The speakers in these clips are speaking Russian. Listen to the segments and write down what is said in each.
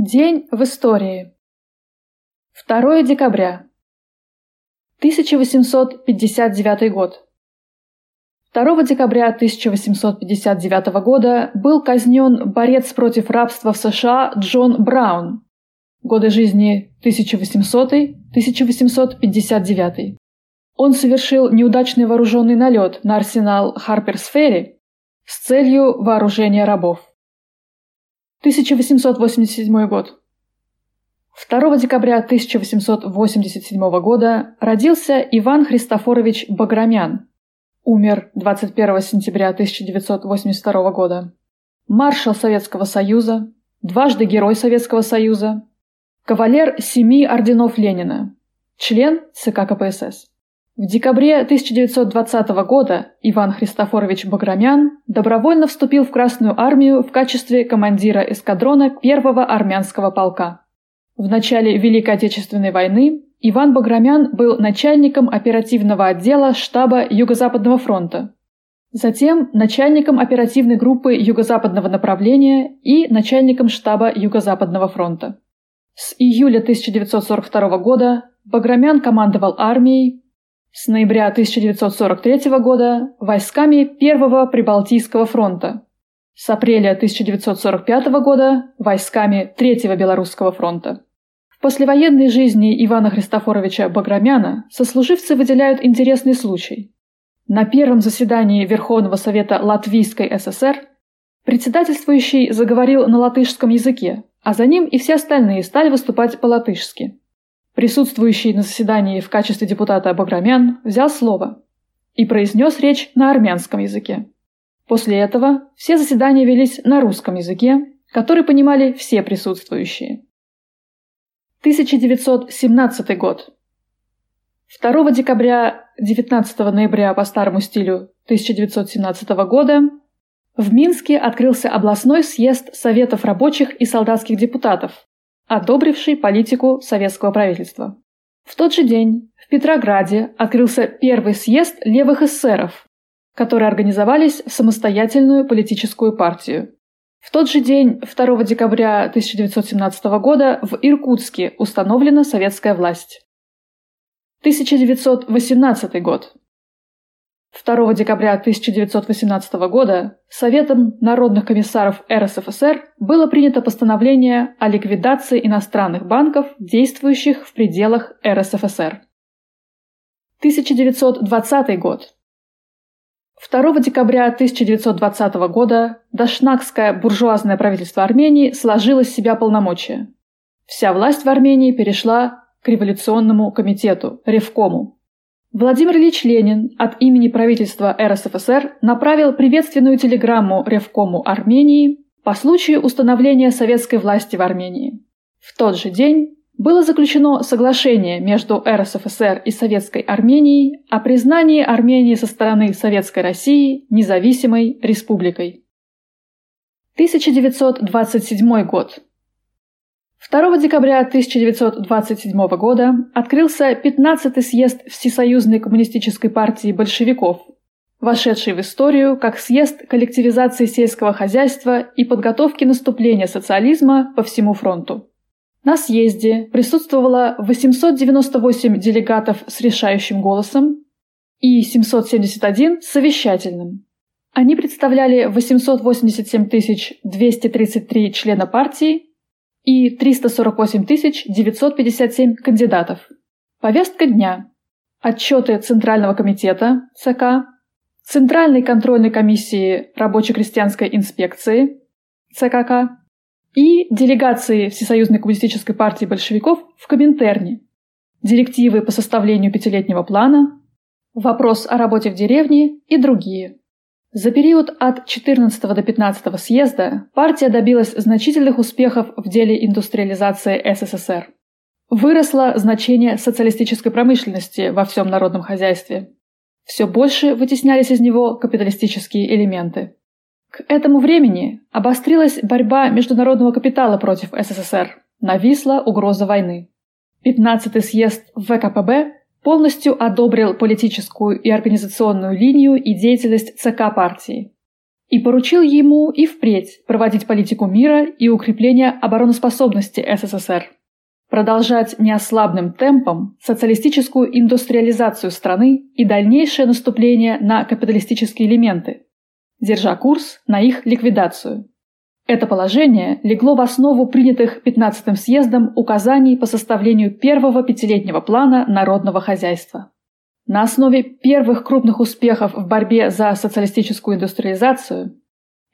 День в истории. 2 декабря. 1859 год. 2 декабря 1859 года был казнен борец против рабства в США Джон Браун. Годы жизни 1800-1859. Он совершил неудачный вооруженный налет на арсенал Харперс-Ферри с целью вооружения рабов. 1887 год. 2 декабря 1887 года родился Иван Христофорович Баграмян. Умер 21 сентября 1982 года. Маршал Советского Союза, дважды Герой Советского Союза, кавалер семи орденов Ленина, член ЦК КПСС. В декабре 1920 года Иван Христофорович Баграмян добровольно вступил в Красную армию в качестве командира эскадрона первого армянского полка. В начале Великой Отечественной войны Иван Баграмян был начальником оперативного отдела штаба Юго-Западного фронта, затем начальником оперативной группы Юго-Западного направления и начальником штаба Юго-Западного фронта. С июля 1942 года Баграмян командовал армией, с ноября 1943 года войсками Первого Прибалтийского фронта, с апреля 1945 года войсками Третьего Белорусского фронта. В послевоенной жизни Ивана Христофоровича Баграмяна сослуживцы выделяют интересный случай. На первом заседании Верховного Совета Латвийской ССР председательствующий заговорил на латышском языке, а за ним и все остальные стали выступать по-латышски. Присутствующий на заседании в качестве депутата Баграмян взял слово и произнес речь на армянском языке. После этого все заседания велись на русском языке, который понимали все присутствующие. 1917 год. 2 декабря 19 ноября по старому стилю 1917 года в Минске открылся областной съезд Советов рабочих и солдатских депутатов, одобривший политику советского правительства. В тот же день в Петрограде открылся первый съезд левых эсеров, которые организовались в самостоятельную политическую партию. В тот же день, 2 декабря 1917 года, в Иркутске установлена советская власть. 1918 год. 2 декабря 1918 года Советом народных комиссаров РСФСР было принято постановление о ликвидации иностранных банков, действующих в пределах РСФСР. 1920 год. 2 декабря 1920 года Дашнакское буржуазное правительство Армении сложило с себя полномочия. Вся власть в Армении перешла к революционному комитету, Ревкому, Владимир Ильич Ленин от имени правительства РСФСР направил приветственную телеграмму Ревкому Армении по случаю установления советской власти в Армении. В тот же день было заключено соглашение между РСФСР и Советской Арменией о признании Армении со стороны Советской России независимой республикой. 1927 год. 2 декабря 1927 года открылся 15-й съезд Всесоюзной коммунистической партии большевиков, вошедший в историю как съезд коллективизации сельского хозяйства и подготовки наступления социализма по всему фронту. На съезде присутствовало 898 делегатов с решающим голосом и 771 с совещательным. Они представляли 887 233 члена партии и 348 957 кандидатов. Повестка дня. Отчеты Центрального комитета ЦК, Центральной контрольной комиссии рабоче-крестьянской инспекции ЦКК и делегации Всесоюзной коммунистической партии большевиков в Коминтерне, директивы по составлению пятилетнего плана, вопрос о работе в деревне и другие. За период от 14 до 15 съезда партия добилась значительных успехов в деле индустриализации СССР. Выросло значение социалистической промышленности во всем народном хозяйстве. Все больше вытеснялись из него капиталистические элементы. К этому времени обострилась борьба международного капитала против СССР, нависла угроза войны. 15-й съезд ВКПБ полностью одобрил политическую и организационную линию и деятельность ЦК партии. и поручил ему и впредь проводить политику мира и укрепления обороноспособности СССР, продолжать неослабным темпом социалистическую индустриализацию страны и дальнейшее наступление на капиталистические элементы, держа курс на их ликвидацию. Это положение легло в основу принятых 15-м съездом указаний по составлению первого пятилетнего плана народного хозяйства. На основе первых крупных успехов в борьбе за социалистическую индустриализацию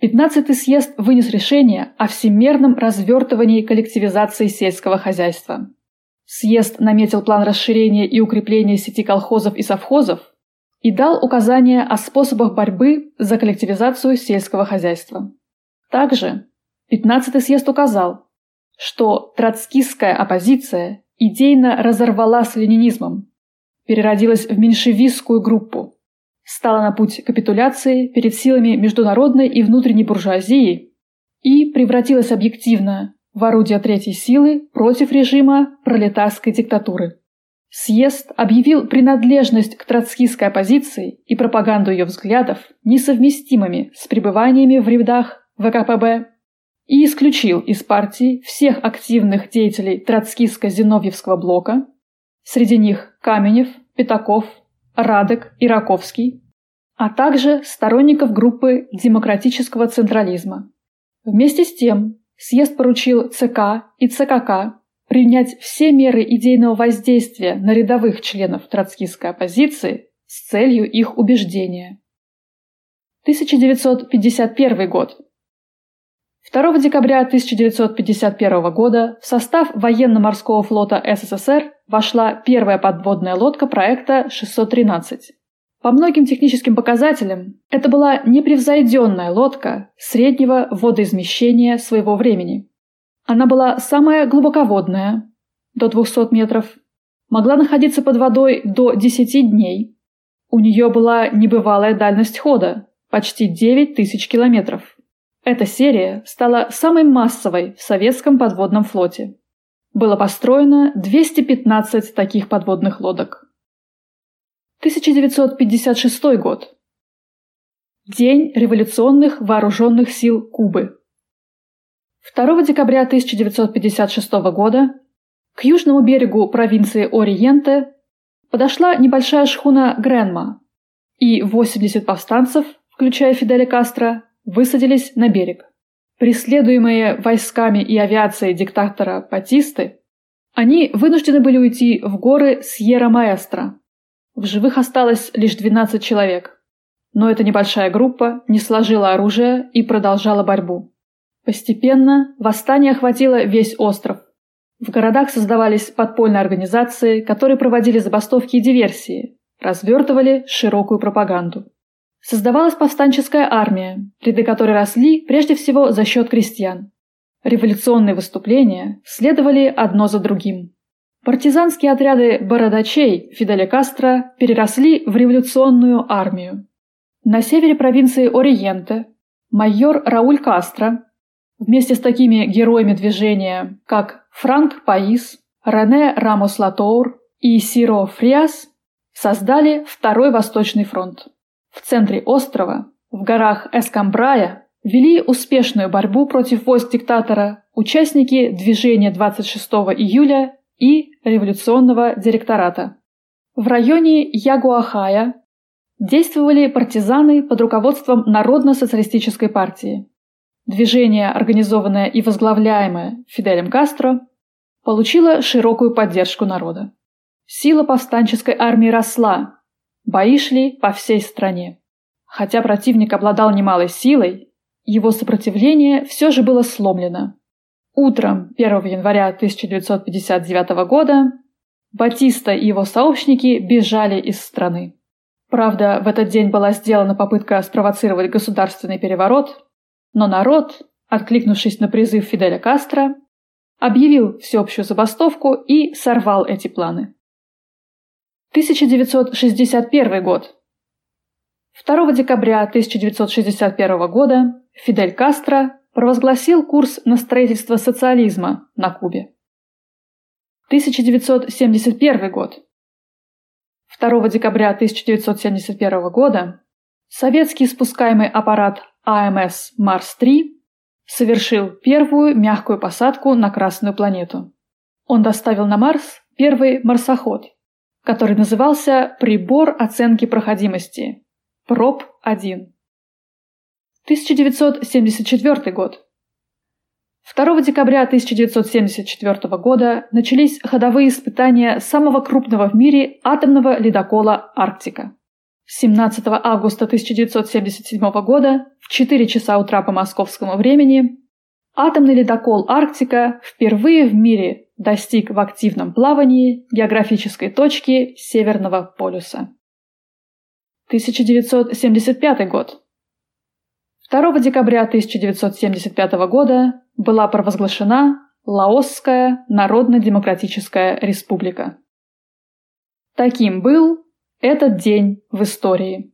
15-й съезд вынес решение о всемерном развертывании коллективизации сельского хозяйства. Съезд наметил план расширения и укрепления сети колхозов и совхозов и дал указания о способах борьбы за коллективизацию сельского хозяйства. Также 15-й съезд указал, что троцкистская оппозиция идейно разорвала с ленинизмом, переродилась в меньшевистскую группу, стала на путь капитуляции перед силами международной и внутренней буржуазии и превратилась объективно в орудие третьей силы против режима пролетарской диктатуры. Съезд объявил принадлежность к троцкистской оппозиции и пропаганду ее взглядов несовместимыми с пребываниями в рядах ВКПБ и исключил из партии всех активных деятелей троцкистско-зиновьевского блока, среди них Каменев, Пятаков, Радек и Раковский, а также сторонников группы демократического централизма. Вместе с тем съезд поручил ЦК и ЦКК принять все меры идейного воздействия на рядовых членов троцкистской оппозиции с целью их убеждения. 1951 год. 2 декабря 1951 года в состав военно-морского флота СССР вошла первая подводная лодка проекта 613. По многим техническим показателям это была непревзойденная лодка среднего водоизмещения своего времени. Она была самая глубоководная, до 200 метров, могла находиться под водой до 10 дней. У нее была небывалая дальность хода – почти 9 тысяч километров. Эта серия стала самой массовой в советском подводном флоте. Было построено 215 таких подводных лодок. 1956 год. День революционных вооруженных сил Кубы. 2 декабря 1956 года к южному берегу провинции Ориенте подошла небольшая шхуна Гренма, и 80 повстанцев, включая Фиделя Кастро, высадились на берег. Преследуемые войсками и авиацией диктатора Батисты, они вынуждены были уйти в горы Сьерра-Маэстро. В живых осталось лишь 12 человек. Но эта небольшая группа не сложила оружие и продолжала борьбу. Постепенно восстание охватило весь остров. В городах создавались подпольные организации, которые проводили забастовки и диверсии, развертывали широкую пропаганду. Создавалась повстанческая армия, ряды которой росли прежде всего за счет крестьян. Революционные выступления следовали одно за другим. Партизанские отряды бородачей Фиделя Кастро переросли в революционную армию. На севере провинции Ориенте майор Рауль Кастро вместе с такими героями движения, как Франк Паис, Рене Рамос Латоур и Сиро Фриас, создали Второй Восточный фронт. В центре острова, в горах Эскамбрая, вели успешную борьбу против войск диктатора участники движения 26 июля и революционного директората. В районе Ягуахая действовали партизаны под руководством Народно-социалистической партии. Движение, организованное и возглавляемое Фиделем Кастро, получило широкую поддержку народа. Сила повстанческой армии росла, Бои шли по всей стране. Хотя противник обладал немалой силой, его сопротивление все же было сломлено. Утром 1 января 1959 года Батиста и его сообщники бежали из страны. Правда, в этот день была сделана попытка спровоцировать государственный переворот, но народ, откликнувшись на призыв Фиделя Кастро, объявил всеобщую забастовку и сорвал эти планы. 1961 год. 2 декабря 1961 года Фидель Кастро провозгласил курс на строительство социализма на Кубе. 1971 год. 2 декабря 1971 года советский спускаемый аппарат АМС Марс-3 совершил первую мягкую посадку на Красную планету. Он доставил на Марс первый марсоход, который назывался «Прибор оценки проходимости» – ПРОП-1. 1974 год. 2 декабря 1974 года начались ходовые испытания самого крупного в мире атомного ледокола «Арктика». 17 августа 1977 года в 4 часа утра по московскому времени атомный ледокол «Арктика» впервые в мире достиг в активном плавании географической точки Северного полюса. 1975 год. 2 декабря 1975 года была провозглашена Лаосская Народно-Демократическая Республика. Таким был этот день в истории.